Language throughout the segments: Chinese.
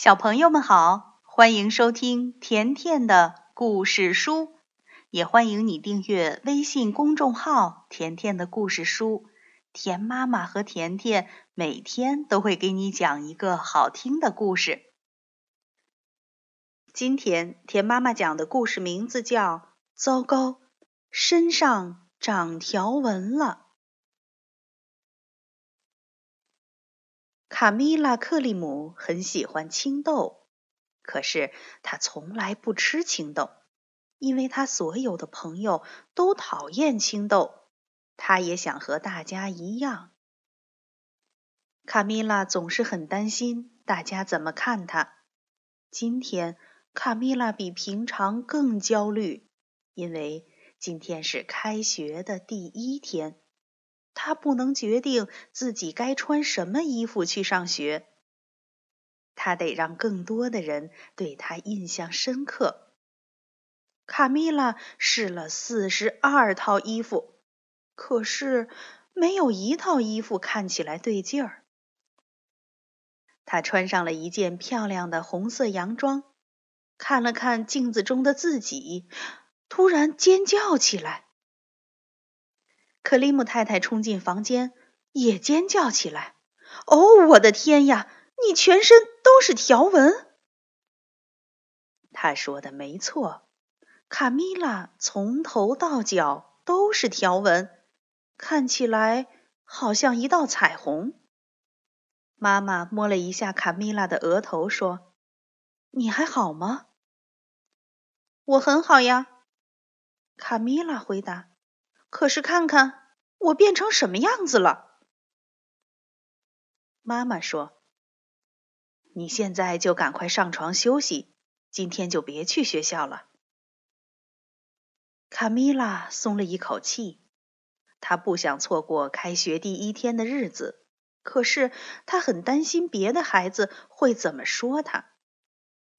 小朋友们好，欢迎收听甜甜的故事书，也欢迎你订阅微信公众号“甜甜的故事书”。甜妈妈和甜甜每天都会给你讲一个好听的故事。今天甜妈妈讲的故事名字叫《糟糕，身上长条纹了》。卡米拉·克利姆很喜欢青豆，可是他从来不吃青豆，因为他所有的朋友都讨厌青豆。他也想和大家一样。卡米拉总是很担心大家怎么看他。今天，卡米拉比平常更焦虑，因为今天是开学的第一天。他不能决定自己该穿什么衣服去上学，他得让更多的人对他印象深刻。卡米拉试了四十二套衣服，可是没有一套衣服看起来对劲儿。他穿上了一件漂亮的红色洋装，看了看镜子中的自己，突然尖叫起来。克里姆太太冲进房间，也尖叫起来：“哦，我的天呀！你全身都是条纹！”他说的没错，卡米拉从头到脚都是条纹，看起来好像一道彩虹。妈妈摸了一下卡米拉的额头，说：“你还好吗？”“我很好呀。”卡米拉回答。可是看看我变成什么样子了。妈妈说：“你现在就赶快上床休息，今天就别去学校了。”卡米拉松了一口气，她不想错过开学第一天的日子，可是她很担心别的孩子会怎么说她。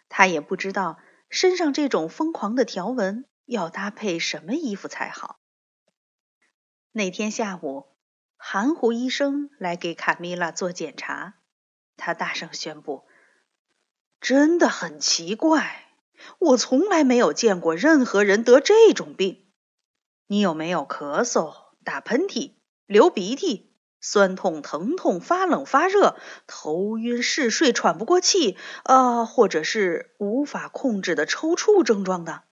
她也不知道身上这种疯狂的条纹要搭配什么衣服才好。那天下午，含糊医生来给卡米拉做检查。他大声宣布：“真的很奇怪，我从来没有见过任何人得这种病。你有没有咳嗽、打喷嚏、流鼻涕、酸痛、疼痛、发冷、发热、头晕、嗜睡、喘不过气，啊，或者是无法控制的抽搐症状的？”“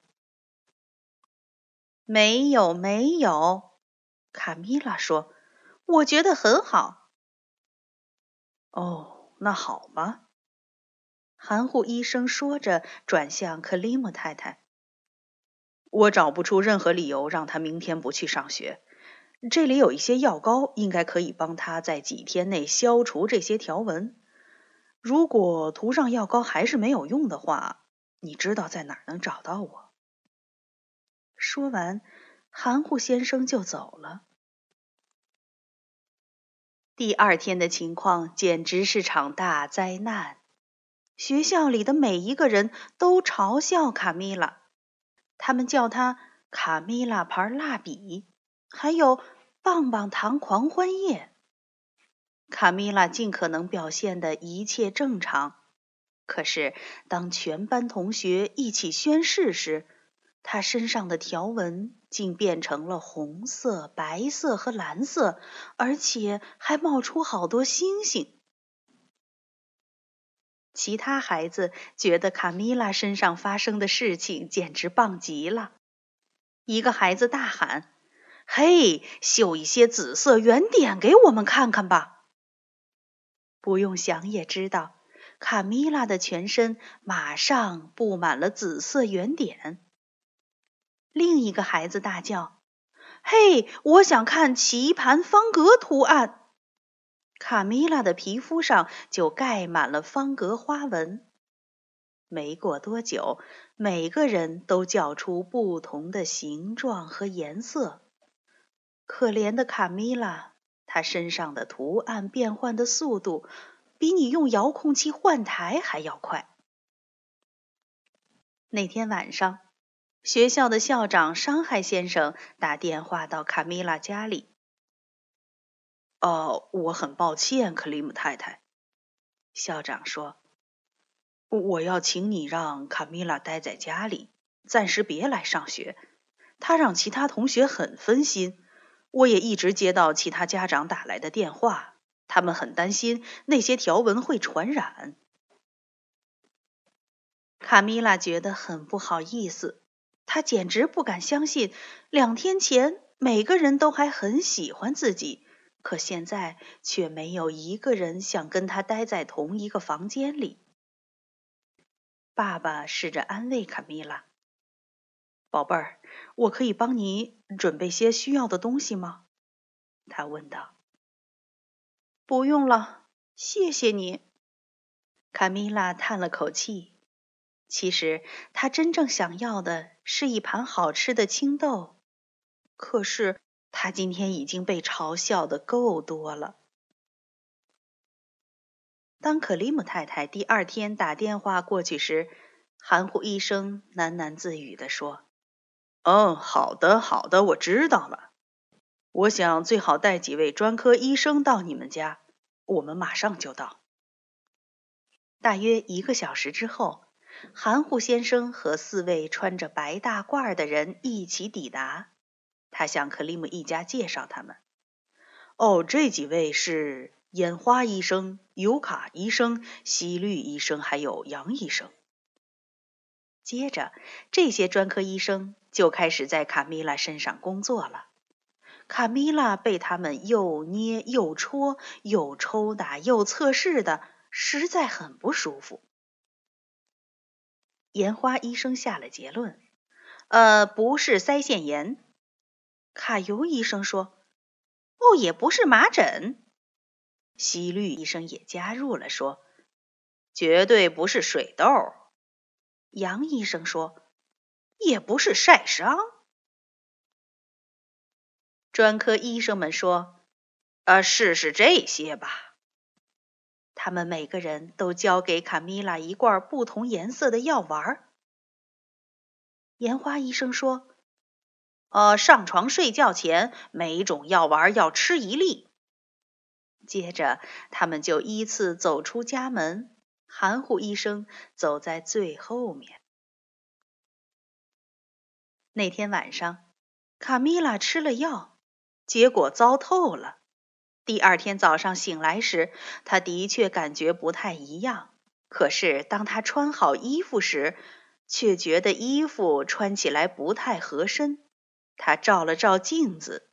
没有，没有。”卡米拉说：“我觉得很好。”哦，那好吧。含糊医生说着，转向克里姆太太：“我找不出任何理由让他明天不去上学。这里有一些药膏，应该可以帮他在几天内消除这些条纹。如果涂上药膏还是没有用的话，你知道在哪儿能找到我。”说完，含糊先生就走了。第二天的情况简直是场大灾难。学校里的每一个人都嘲笑卡米拉，他们叫她“卡米拉牌蜡笔”，还有“棒棒糖狂欢夜”。卡米拉尽可能表现的一切正常，可是当全班同学一起宣誓时，她身上的条纹。竟变成了红色、白色和蓝色，而且还冒出好多星星。其他孩子觉得卡米拉身上发生的事情简直棒极了。一个孩子大喊：“嘿，绣一些紫色圆点给我们看看吧！”不用想也知道，卡米拉的全身马上布满了紫色圆点。另一个孩子大叫：“嘿，我想看棋盘方格图案！”卡米拉的皮肤上就盖满了方格花纹。没过多久，每个人都叫出不同的形状和颜色。可怜的卡米拉，她身上的图案变换的速度比你用遥控器换台还要快。那天晚上。学校的校长伤害先生打电话到卡米拉家里。哦，我很抱歉，克里姆太太。校长说：“我要请你让卡米拉待在家里，暂时别来上学。她让其他同学很分心。我也一直接到其他家长打来的电话，他们很担心那些条纹会传染。卡米拉觉得很不好意思，他简直不敢相信，两天前每个人都还很喜欢自己，可现在却没有一个人想跟他待在同一个房间里。爸爸试着安慰卡米拉：“宝贝儿，我可以帮你准备些需要的东西吗？”他问道。“不用了，谢谢你。”卡米拉叹了口气。其实他真正想要的是一盘好吃的青豆，可是他今天已经被嘲笑的够多了。当克里姆太太第二天打电话过去时，含糊医生喃喃自语地说：“嗯，好的，好的，我知道了。我想最好带几位专科医生到你们家，我们马上就到。”大约一个小时之后，含糊先生和四位穿着白大褂的人一起抵达。他向克里姆一家介绍他们：“哦，这几位是。”眼花医生、尤卡医生、西律医生，还有杨医生。接着，这些专科医生就开始在卡米拉身上工作了。卡米拉被他们又捏又戳、又抽打又测试的，实在很不舒服。眼花医生下了结论：“呃，不是腮腺炎。”卡尤医生说：“哦，也不是麻疹。”西律医生也加入了，说：“绝对不是水痘。”杨医生说：“也不是晒伤。”专科医生们说：“呃，试试这些吧。”他们每个人都交给卡米拉一罐不同颜色的药丸。盐花医生说：“呃，上床睡觉前，每种药丸要吃一粒。”接着，他们就依次走出家门。含糊医生走在最后面。那天晚上，卡米拉吃了药，结果糟透了。第二天早上醒来时，他的确感觉不太一样。可是，当他穿好衣服时，却觉得衣服穿起来不太合身。他照了照镜子。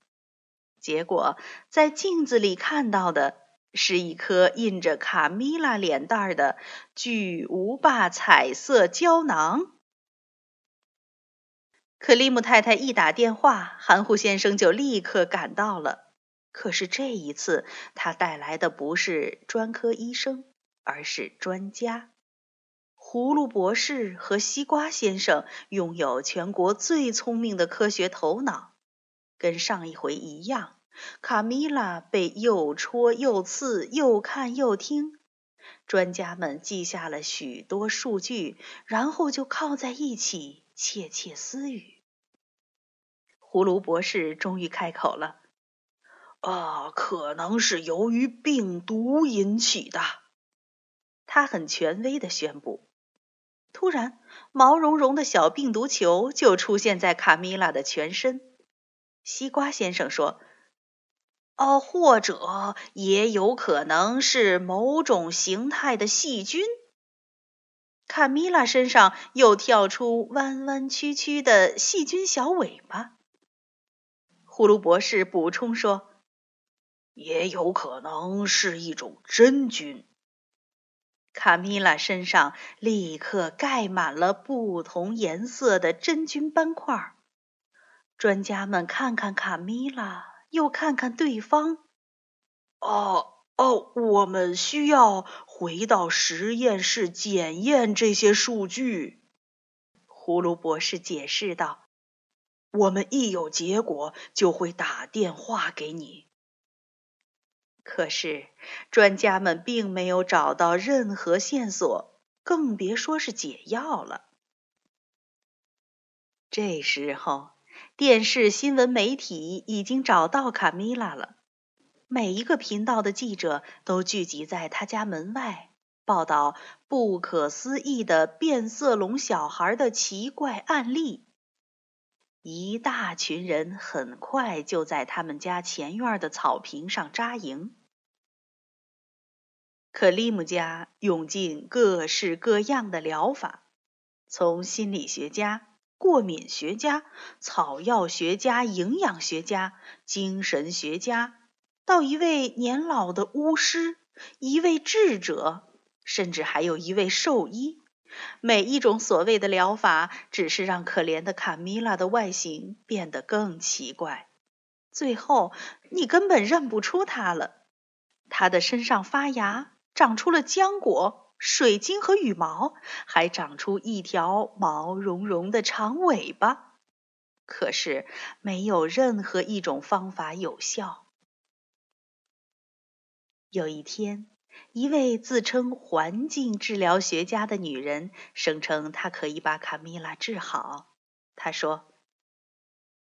结果，在镜子里看到的是一颗印着卡米拉脸蛋儿的巨无霸彩色胶囊。克里姆太太一打电话，含糊先生就立刻赶到了。可是这一次，他带来的不是专科医生，而是专家。葫芦博士和西瓜先生拥有全国最聪明的科学头脑。跟上一回一样，卡米拉被又戳又刺，又看又听。专家们记下了许多数据，然后就靠在一起窃窃私语。葫芦博士终于开口了：“啊，可能是由于病毒引起的。”他很权威的宣布。突然，毛茸茸的小病毒球就出现在卡米拉的全身。西瓜先生说：“哦，或者也有可能是某种形态的细菌。”卡米拉身上又跳出弯弯曲曲的细菌小尾巴。呼噜博士补充说：“也有可能是一种真菌。”卡米拉身上立刻盖满了不同颜色的真菌斑块。专家们看看卡米拉，又看看对方。哦哦，我们需要回到实验室检验这些数据。葫芦博士解释道：“我们一有结果就会打电话给你。”可是，专家们并没有找到任何线索，更别说是解药了。这时候。电视新闻媒体已经找到卡米拉了，每一个频道的记者都聚集在他家门外，报道不可思议的变色龙小孩的奇怪案例。一大群人很快就在他们家前院的草坪上扎营。克里姆家用尽各式各样的疗法，从心理学家、过敏学家、草药学家、营养学家、精神学家，到一位年老的巫师，一位智者。甚至还有一位兽医，每一种所谓的疗法，只是让可怜的卡米拉的外形变得更奇怪。最后，你根本认不出她了。她的身上发芽，长出了浆果、水晶和羽毛，还长出一条毛茸茸的长尾巴。可是，没有任何一种方法有效。有一天。一位自称环境治疗学家的女人声称，她可以把卡米拉治好。她说：“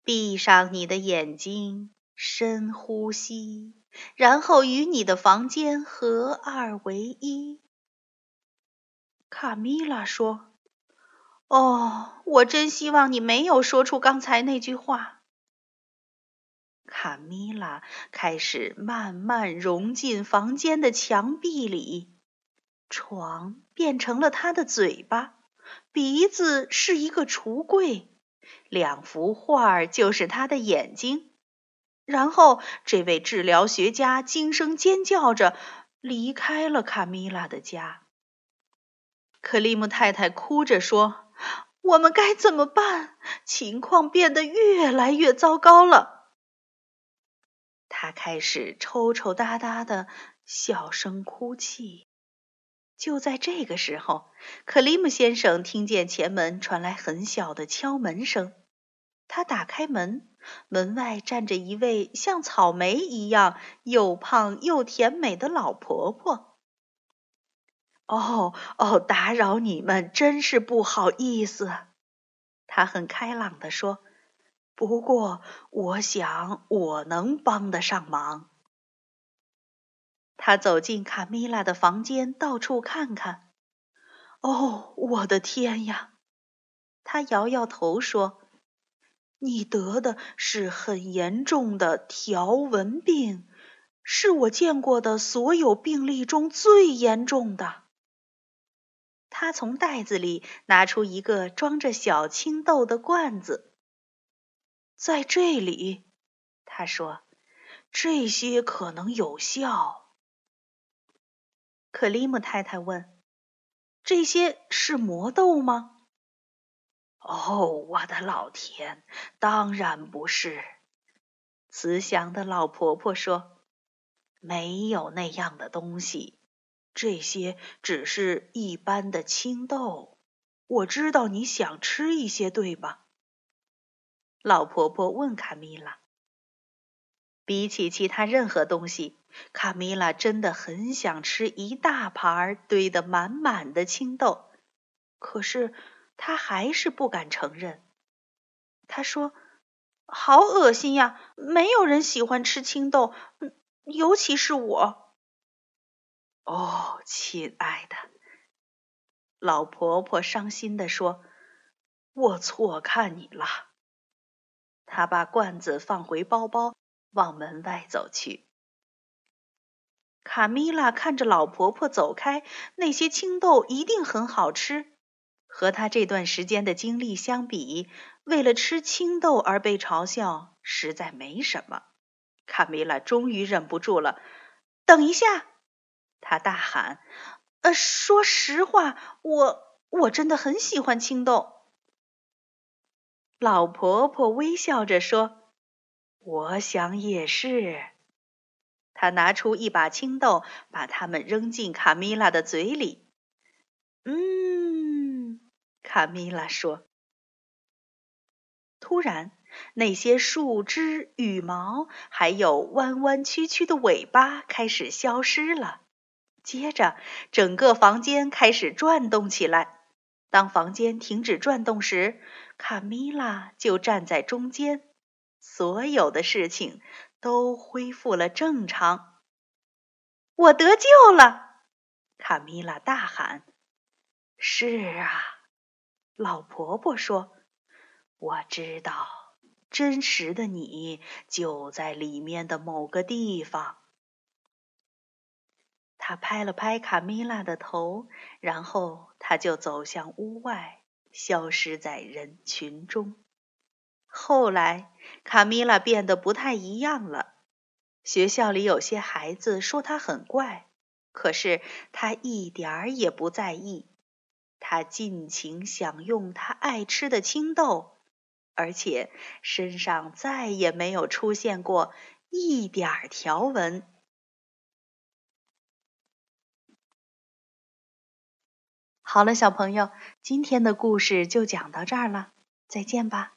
闭上你的眼睛，深呼吸，然后与你的房间合二为一。”卡米拉说：“哦，我真希望你没有说出刚才那句话。”卡米拉开始慢慢融进房间的墙壁里，床变成了他的嘴巴，鼻子是一个橱柜，两幅画就是他的眼睛。然后，这位治疗学家惊声尖叫着离开了卡米拉的家。克里姆太太哭着说：“我们该怎么办？情况变得越来越糟糕了。”他开始抽抽搭搭的小声哭泣。就在这个时候，克里姆先生听见前门传来很小的敲门声。他打开门，门外站着一位像草莓一样又胖又甜美的老婆婆。哦哦，打扰你们，真是不好意思。他很开朗地说。不过，我想我能帮得上忙。他走进卡米拉的房间，到处看看。哦，我的天呀！他摇摇头说：“你得的是很严重的条纹病，是我见过的所有病例中最严重的。”他从袋子里拿出一个装着小青豆的罐子。在这里，他说：“这些可能有效。”克里姆太太问：“这些是魔豆吗？”“哦，我的老天，当然不是。”慈祥的老婆婆说：“没有那样的东西，这些只是一般的青豆。我知道你想吃一些，对吧？”老婆婆问卡米拉：“比起其他任何东西，卡米拉真的很想吃一大盘堆得满满的青豆，可是她还是不敢承认。她说：‘好恶心呀，没有人喜欢吃青豆，尤其是我。’哦，亲爱的，老婆婆伤心地说：‘我错看你了。’”他把罐子放回包包，往门外走去。卡米拉看着老婆婆走开，那些青豆一定很好吃。和他这段时间的经历相比，为了吃青豆而被嘲笑，实在没什么。卡米拉终于忍不住了：“等一下！”他大喊：“呃，说实话，我我真的很喜欢青豆。”老婆婆微笑着说：“我想也是。”她拿出一把青豆，把它们扔进卡米拉的嘴里。“嗯。”卡米拉说。突然，那些树枝、羽毛，还有弯弯曲曲的尾巴开始消失了。接着，整个房间开始转动起来。当房间停止转动时，卡米拉就站在中间，所有的事情都恢复了正常。我得救了！卡米拉大喊。“是啊。”老婆婆说，“我知道，真实的你就在里面的某个地方。”他拍了拍卡米拉的头，然后他就走向屋外，消失在人群中。后来，卡米拉变得不太一样了。学校里有些孩子说他很怪，可是他一点儿也不在意。他尽情享用他爱吃的青豆，而且身上再也没有出现过一点儿条纹。好了，小朋友，今天的故事就讲到这儿了，再见吧。